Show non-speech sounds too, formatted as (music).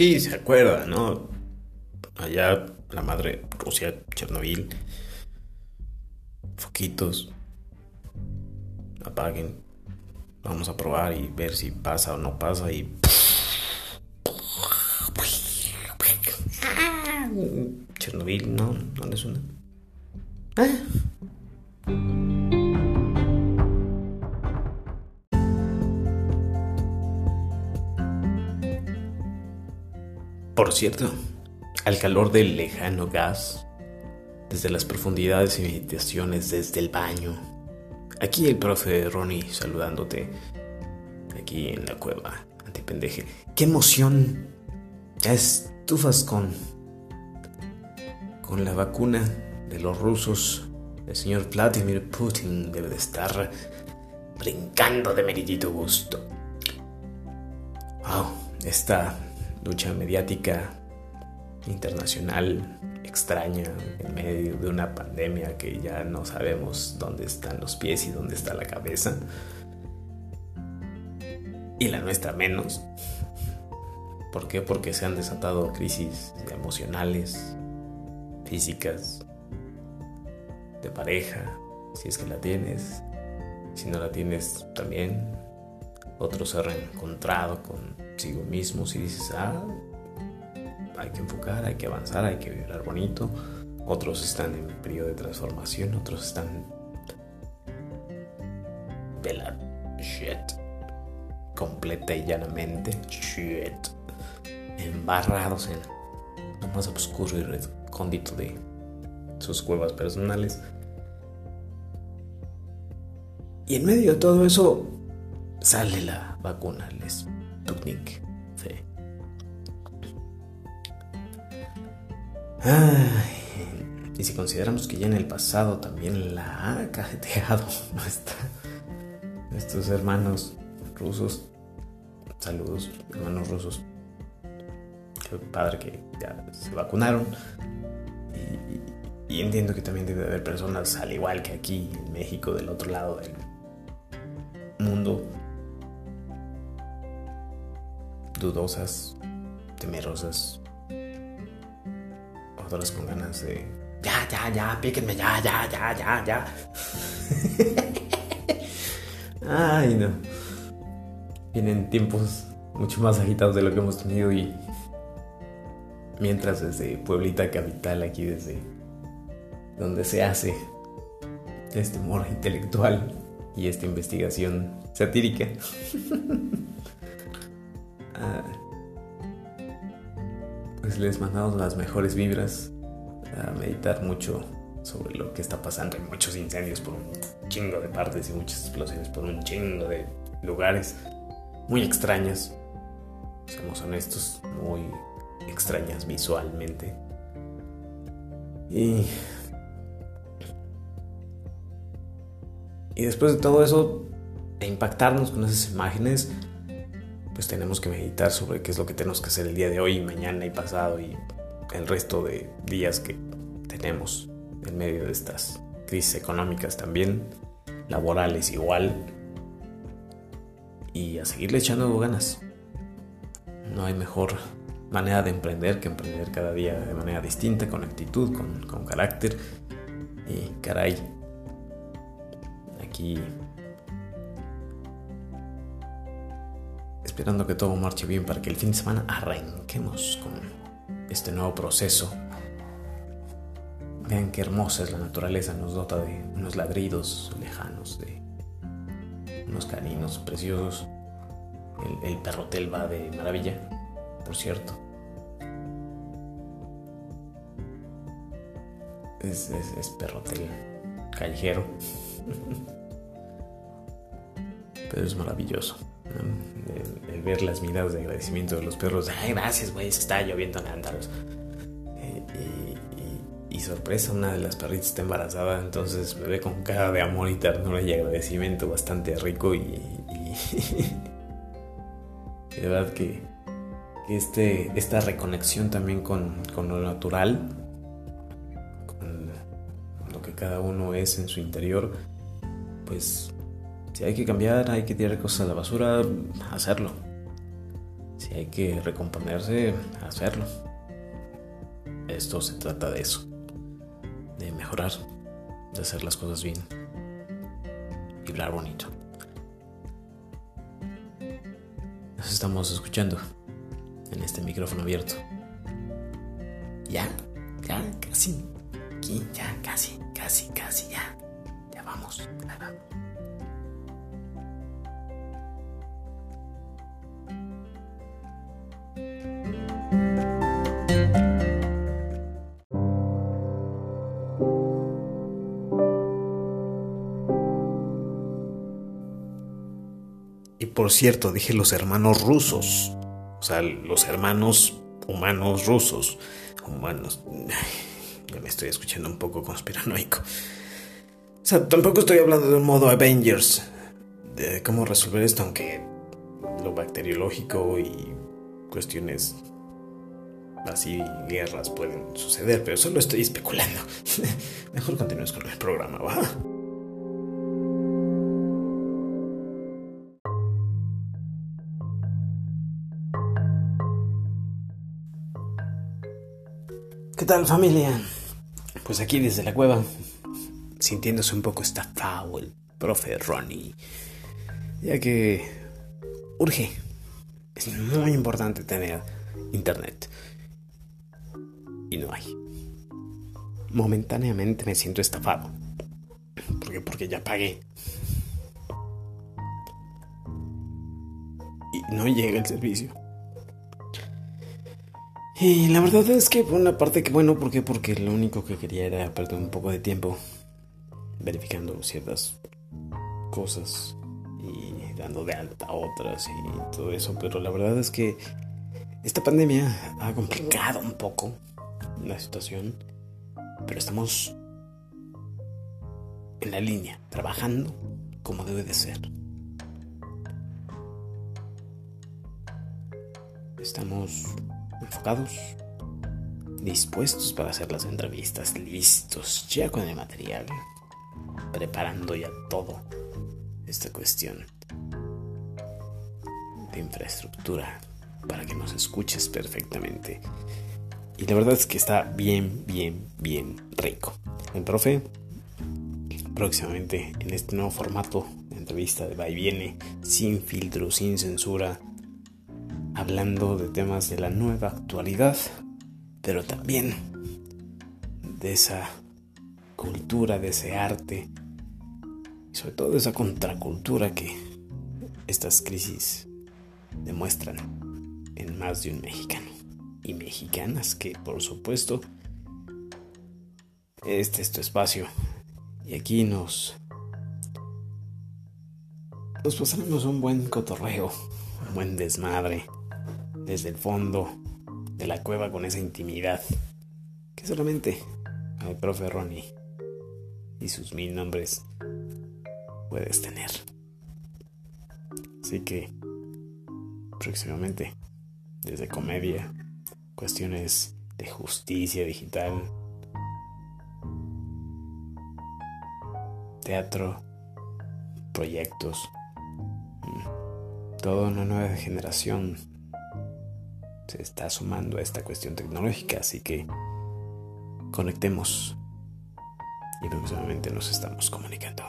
Sí, se acuerda, ¿no? Allá la madre Rusia, Chernobyl. Foquitos. Apaguen. Vamos a probar y ver si pasa o no pasa y... Chernobyl, ¿no? ¿No le suena? Por cierto, al calor del lejano gas, desde las profundidades y meditaciones, desde el baño, aquí el profe Ronnie saludándote, aquí en la cueva, antipendeje. ¡Qué emoción! Ya estufas con. con la vacuna de los rusos. El señor Vladimir Putin debe de estar brincando de meridito gusto. Wow, esta lucha mediática internacional extraña en medio de una pandemia que ya no sabemos dónde están los pies y dónde está la cabeza. Y la nuestra menos. ¿Por qué? Porque se han desatado crisis emocionales, físicas, de pareja, si es que la tienes. Si no la tienes también. Otros se han encontrado consigo mismos y dices, ah, hay que enfocar, hay que avanzar, hay que vibrar bonito. Otros están en periodo de transformación, otros están de la shit completa y llanamente shit embarrados en lo más oscuro y recóndito de sus cuevas personales. Y en medio de todo eso sale la vacuna, el Sputnik y si consideramos que ya en el pasado también la ha cajeteado (laughs) nuestros hermanos rusos, saludos hermanos rusos, qué padre que ya se vacunaron. Y, y entiendo que también debe haber personas, al igual que aquí en México, del otro lado del mundo, dudosas, temerosas, con ganas de. Ya, ya, ya, píquenme, ya, ya, ya, ya, ya. (laughs) Ay, no. Vienen tiempos mucho más agitados de lo que hemos tenido y. Mientras desde Pueblita Capital, aquí desde donde se hace este humor intelectual y esta investigación satírica. (laughs) ah, pues les mandamos las mejores vibras a meditar mucho sobre lo que está pasando. Hay muchos incendios por un chingo de partes y muchas explosiones por un chingo de lugares muy extrañas. Seamos honestos, muy extrañas visualmente. Y. Y después de todo eso, de impactarnos con esas imágenes, pues tenemos que meditar sobre qué es lo que tenemos que hacer el día de hoy, mañana y pasado y el resto de días que tenemos en medio de estas crisis económicas también, laborales igual, y a seguirle echando ganas. No hay mejor manera de emprender que emprender cada día de manera distinta, con actitud, con, con carácter. Y caray, aquí esperando que todo marche bien para que el fin de semana arranquemos con este nuevo proceso. Vean qué hermosa es la naturaleza, nos dota de unos ladridos lejanos, de unos caninos preciosos. El, perrotel va de maravilla, por cierto. Es, es perrotel callejero. (laughs) Pero es maravilloso ver las miradas de agradecimiento de los perros. Ay, gracias, güey, está lloviendo. Eh, y, sorpresa, una de las perritas está embarazada, entonces me ve con cara de amor y ternura y agradecimiento bastante rico y, (laughs) de verdad que, este, esta reconexión también con, con lo natural, con lo que cada uno es en su interior, pues si hay que cambiar, hay que tirar cosas a la basura, hacerlo. Si hay que recomponerse, hacerlo. Esto se trata de eso. De mejorar, de hacer las cosas bien. Vibrar bonito. Nos estamos escuchando en este micrófono abierto. Ya, ya, casi. Aquí, ya, casi, casi, casi, ya. Ya vamos, ya vamos. Por cierto, dije los hermanos rusos. O sea, los hermanos humanos rusos. Humanos. ya me estoy escuchando un poco conspiranoico. O sea, tampoco estoy hablando de un modo Avengers. De cómo resolver esto, aunque lo bacteriológico y cuestiones así, guerras pueden suceder, pero solo estoy especulando. (laughs) Mejor continuemos con el programa, ¿va? ¿Qué tal familia? Pues aquí desde la cueva, sintiéndose un poco estafado el profe Ronnie, ya que urge, es muy importante tener internet. Y no hay. Momentáneamente me siento estafado. Porque porque ya pagué. Y no llega el servicio. Y la verdad es que por una parte que bueno, ¿por qué? Porque lo único que quería era perder un poco de tiempo verificando ciertas cosas y dando de alta otras y todo eso, pero la verdad es que esta pandemia ha complicado un poco la situación, pero estamos en la línea, trabajando como debe de ser. Estamos enfocados, dispuestos para hacer las entrevistas, listos ya con el material, preparando ya todo esta cuestión de infraestructura para que nos escuches perfectamente. Y la verdad es que está bien, bien, bien rico. El profe, próximamente en este nuevo formato de entrevista de va y viene, sin filtro, sin censura, hablando de temas de la nueva actualidad, pero también de esa cultura, de ese arte y sobre todo de esa contracultura que estas crisis demuestran en más de un mexicano y mexicanas que por supuesto este es tu espacio y aquí nos nos pasaremos un buen cotorreo, un buen desmadre desde el fondo de la cueva con esa intimidad que solamente al profe Ronnie y sus mil nombres puedes tener. Así que próximamente, desde comedia, cuestiones de justicia digital, teatro, proyectos, mm, toda una nueva generación se está sumando a esta cuestión tecnológica, así que conectemos y próximamente nos estamos comunicando.